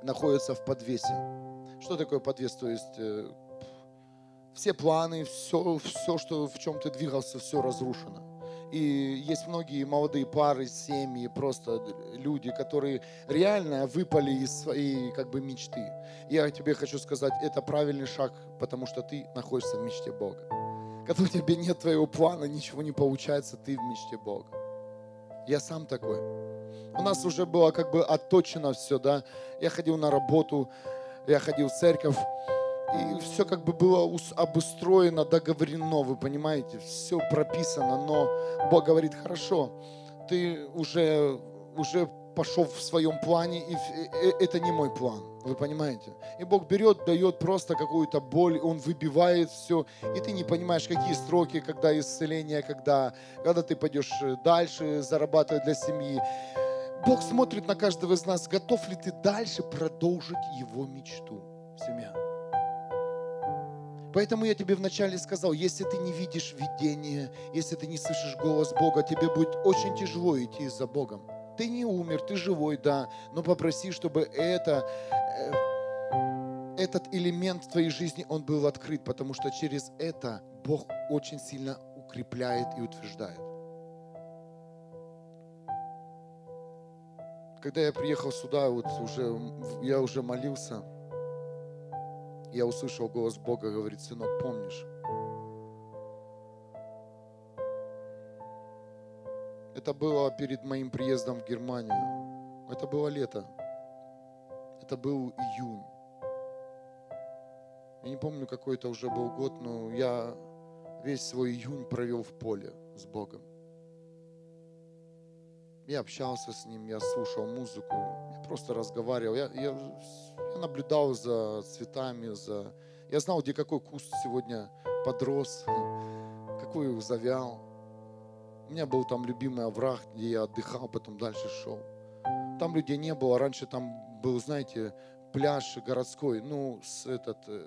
находятся в подвесе. Что такое подвес? То есть э, все планы, все, все, что в чем ты двигался, все разрушено. И есть многие молодые пары, семьи, просто люди, которые реально выпали из своей как бы мечты. Я тебе хочу сказать, это правильный шаг, потому что ты находишься в мечте Бога. Когда у тебя нет твоего плана, ничего не получается, ты в мечте Бога. Я сам такой. У нас уже было как бы отточено все, да. Я ходил на работу, я ходил в церковь, и все как бы было обустроено, договорено, вы понимаете, все прописано, но Бог говорит, хорошо, ты уже, уже пошел в своем плане, и это не мой план, вы понимаете? И Бог берет, дает просто какую-то боль, Он выбивает все, и ты не понимаешь, какие строки, когда исцеление, когда, когда ты пойдешь дальше зарабатывать для семьи. Бог смотрит на каждого из нас, готов ли ты дальше продолжить его мечту, семья. Поэтому я тебе вначале сказал, если ты не видишь видение, если ты не слышишь голос Бога, тебе будет очень тяжело идти за Богом. Ты не умер, ты живой, да, но попроси, чтобы это, э, этот элемент в твоей жизни, он был открыт, потому что через это Бог очень сильно укрепляет и утверждает. Когда я приехал сюда, вот уже, я уже молился, я услышал голос Бога, говорит, сынок, помнишь? Это было перед моим приездом в Германию. Это было лето. Это был июнь. Я не помню, какой это уже был год, но я весь свой июнь провел в поле с Богом. Я общался с Ним, я слушал музыку, просто разговаривал. Я, я я наблюдал за цветами, за... Я знал, где какой куст сегодня подрос, [laughs] какой завял. У меня был там любимый овраг, где я отдыхал, потом дальше шел. Там людей не было. Раньше там был, знаете, пляж городской, ну, с этот, э,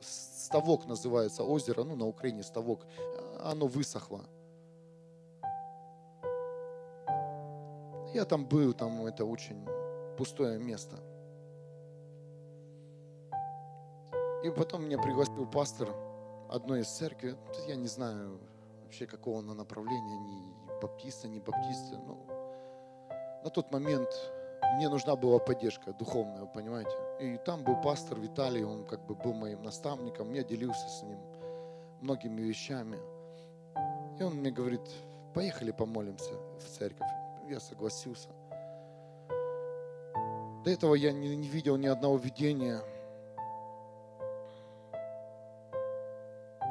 ставок называется, озеро, ну, на Украине ставок. Оно высохло. Я там был, там это очень пустое место. И потом меня пригласил пастор одной из церкви. Я не знаю вообще, какого она направления, ни баптиста, ни баптиста. Но на тот момент мне нужна была поддержка духовная, вы понимаете. И там был пастор Виталий, он как бы был моим наставником. Я делился с ним многими вещами. И он мне говорит, поехали помолимся в церковь. Я согласился. До этого я не, не видел ни одного видения –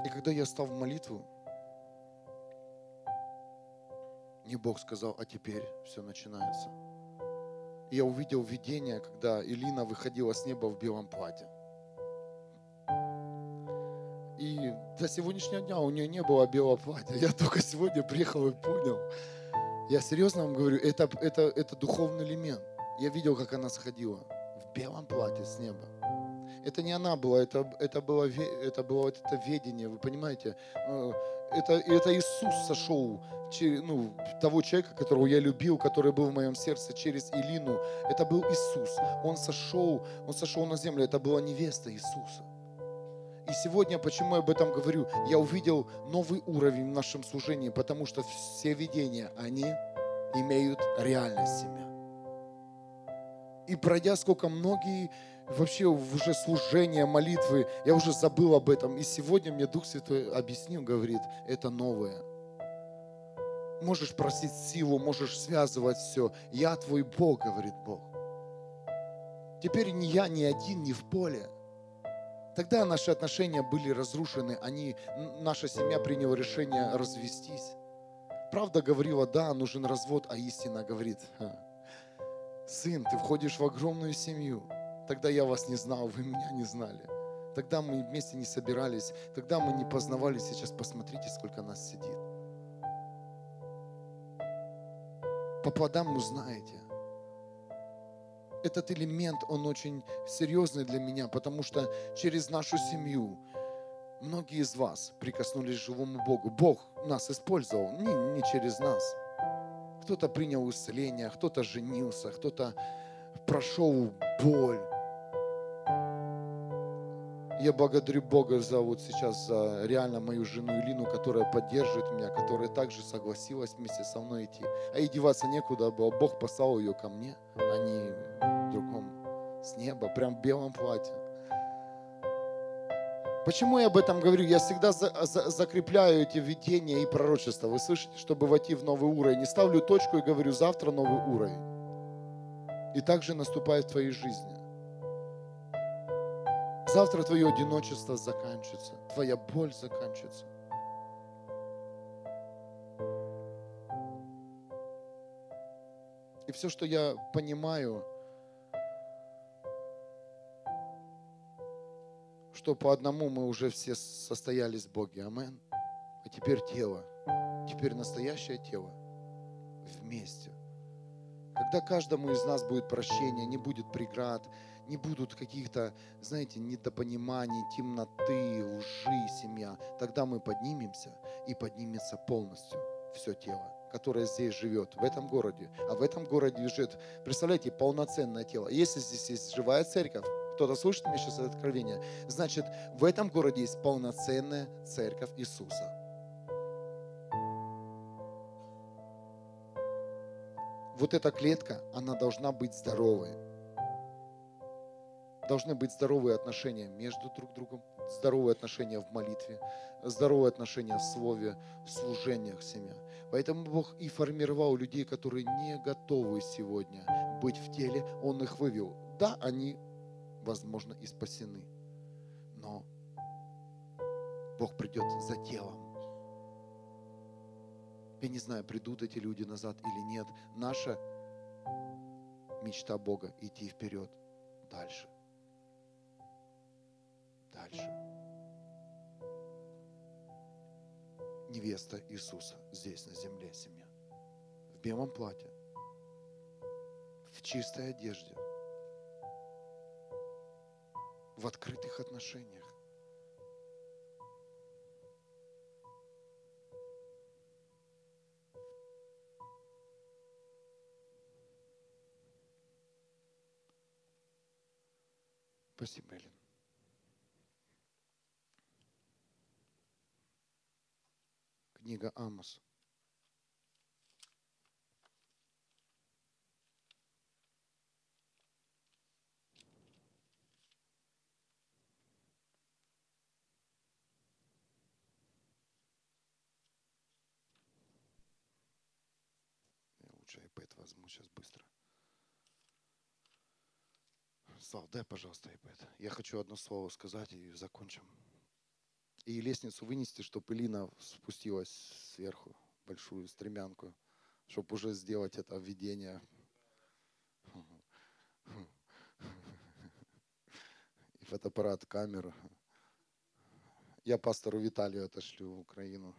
И когда я стал в молитву, мне Бог сказал, а теперь все начинается. И я увидел видение, когда Илина выходила с неба в белом платье. И до сегодняшнего дня у нее не было белого платья. Я только сегодня приехал и понял. Я серьезно вам говорю, это, это, это духовный элемент. Я видел, как она сходила в белом платье с неба. Это не она была, это, это, было, это было вот это ведение, вы понимаете? Э, это, это Иисус сошел, ну, того человека, которого я любил, который был в моем сердце через Илину. Это был Иисус. Он сошел, он сошел на землю. Это была невеста Иисуса. И сегодня, почему я об этом говорю, я увидел новый уровень в нашем служении, потому что все видения, они имеют реальность себя. И пройдя сколько многие вообще уже служения, молитвы, я уже забыл об этом. И сегодня мне Дух Святой объяснил, говорит, это новое. Можешь просить силу, можешь связывать все. Я твой Бог, говорит Бог. Теперь ни я, ни один, ни в поле. Тогда наши отношения были разрушены, они, наша семья приняла решение развестись. Правда говорила, да, нужен развод, а истина говорит, сын, ты входишь в огромную семью. Тогда я вас не знал, вы меня не знали. Тогда мы вместе не собирались, тогда мы не познавали. Сейчас посмотрите, сколько нас сидит. По плодам узнаете. Этот элемент, он очень серьезный для меня, потому что через нашу семью многие из вас прикоснулись к живому Богу. Бог нас использовал, не, не через нас. Кто-то принял исцеление, кто-то женился, кто-то прошел боль. Я благодарю Бога за вот сейчас за реально мою жену Илину, которая поддерживает меня, которая также согласилась вместе со мной идти. А ей деваться некуда было. Бог послал ее ко мне, а не другом с неба, прям в белом платье. Почему я об этом говорю? Я всегда за, за, закрепляю эти видения и пророчества. Вы слышите, чтобы войти в новый уровень. Не ставлю точку и говорю, завтра новый уровень. И также наступает в твоей жизни. Завтра твое одиночество заканчивается, твоя боль заканчивается. И все, что я понимаю, что по одному мы уже все состоялись в Боге. Амен. А теперь тело. Теперь настоящее тело вместе. Когда каждому из нас будет прощение, не будет преград, не будут каких-то, знаете, недопониманий, темноты, лжи, семья, тогда мы поднимемся и поднимется полностью все тело, которое здесь живет, в этом городе. А в этом городе лежит, представляете, полноценное тело. Если здесь есть живая церковь, кто-то слушает меня сейчас это откровение, значит, в этом городе есть полноценная церковь Иисуса. Вот эта клетка, она должна быть здоровой. Должны быть здоровые отношения между друг другом, здоровые отношения в молитве, здоровые отношения в слове, в служениях семья. Поэтому Бог и формировал людей, которые не готовы сегодня быть в теле. Он их вывел. Да, они возможно, и спасены. Но Бог придет за телом. Я не знаю, придут эти люди назад или нет. Наша мечта Бога идти вперед, дальше. Дальше. Невеста Иисуса здесь, на земле, семья. В белом платье, в чистой одежде – в открытых отношениях. Спасибо, Элин. Книга Амос. Лучше iPad возьму сейчас быстро. Слав, дай, пожалуйста, iPad. Я хочу одно слово сказать и закончим. И лестницу вынести, чтобы Илина спустилась сверху, большую стремянку, чтобы уже сделать это введение. И фотоаппарат, камеру. Я пастору Виталию отошлю в Украину.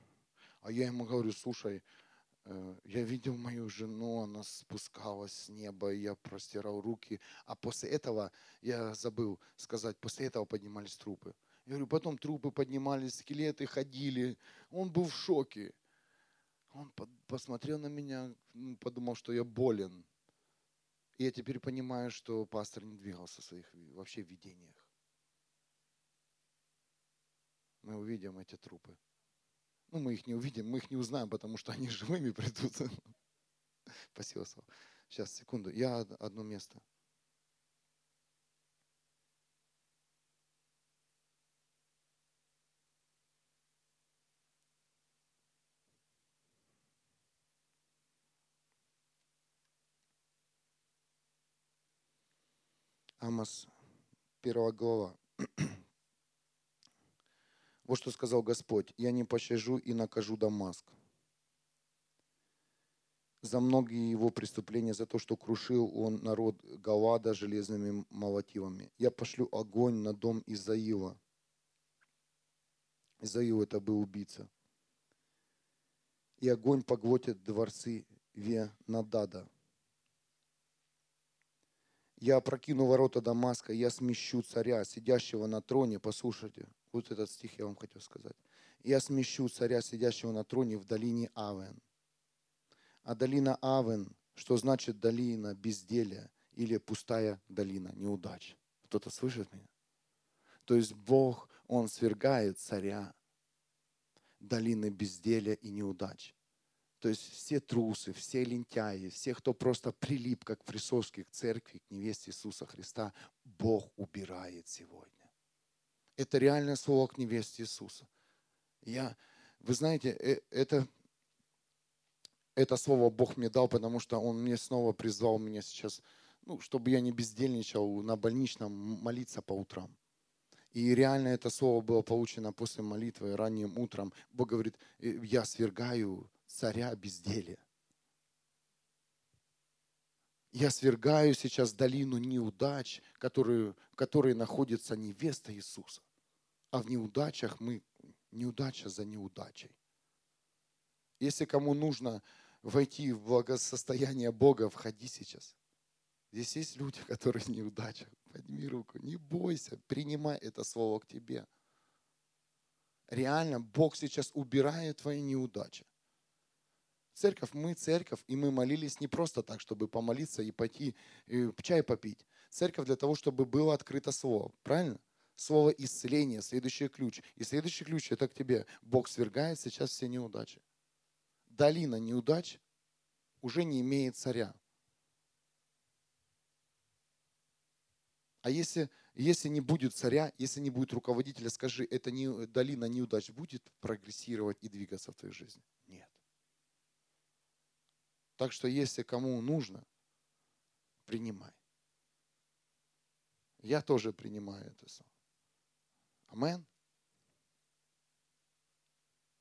А я ему говорю, слушай, я видел мою жену, она спускалась с неба, и я простирал руки. А после этого, я забыл сказать, после этого поднимались трупы. Я говорю, потом трупы поднимались, скелеты ходили. Он был в шоке. Он посмотрел на меня, подумал, что я болен. И я теперь понимаю, что пастор не двигался в своих вообще видениях. Мы увидим эти трупы. Ну, мы их не увидим, мы их не узнаем, потому что они [laughs] живыми придут. Спасибо, Слава. Сейчас, секунду. Я одно место. Амос, первая глава. [clears throat] Вот что сказал Господь. Я не пощажу и накажу Дамаск за многие его преступления, за то, что крушил он народ Галада железными молотивами. Я пошлю огонь на дом Изаила. Изаил это был убийца. И огонь поглотит дворцы Венадада. Я опрокину ворота Дамаска, я смещу царя, сидящего на троне. Послушайте, вот этот стих я вам хотел сказать. Я смещу царя, сидящего на троне в долине Авен. А долина Авен, что значит долина безделия или пустая долина неудач. Кто-то слышит меня? То есть Бог, Он свергает царя долины безделия и неудач. То есть все трусы, все лентяи, все, кто просто прилип, как присоски к церкви, к невесте Иисуса Христа, Бог убирает сегодня. Это реальное слово к невесте Иисуса. Я, вы знаете, э, это, это слово Бог мне дал, потому что Он мне снова призвал меня сейчас, ну, чтобы я не бездельничал на больничном молиться по утрам. И реально это слово было получено после молитвы ранним утром. Бог говорит, «Э, я свергаю царя безделия. Я свергаю сейчас долину неудач, которые, в которой находится невеста Иисуса. А в неудачах мы, неудача за неудачей. Если кому нужно войти в благосостояние Бога, входи сейчас. Здесь есть люди, которые в неудачах. Подними руку, не бойся, принимай это слово к тебе. Реально, Бог сейчас убирает твои неудачи. Церковь, мы церковь, и мы молились не просто так, чтобы помолиться и пойти и чай попить. Церковь для того, чтобы было открыто слово. Правильно? Слово исцеления, следующий ключ. И следующий ключ это к тебе. Бог свергает сейчас все неудачи. Долина неудач уже не имеет царя. А если, если не будет царя, если не будет руководителя, скажи, эта не, долина неудач будет прогрессировать и двигаться в твоей жизни? Нет. Так что если кому нужно, принимай. Я тоже принимаю это. Амен.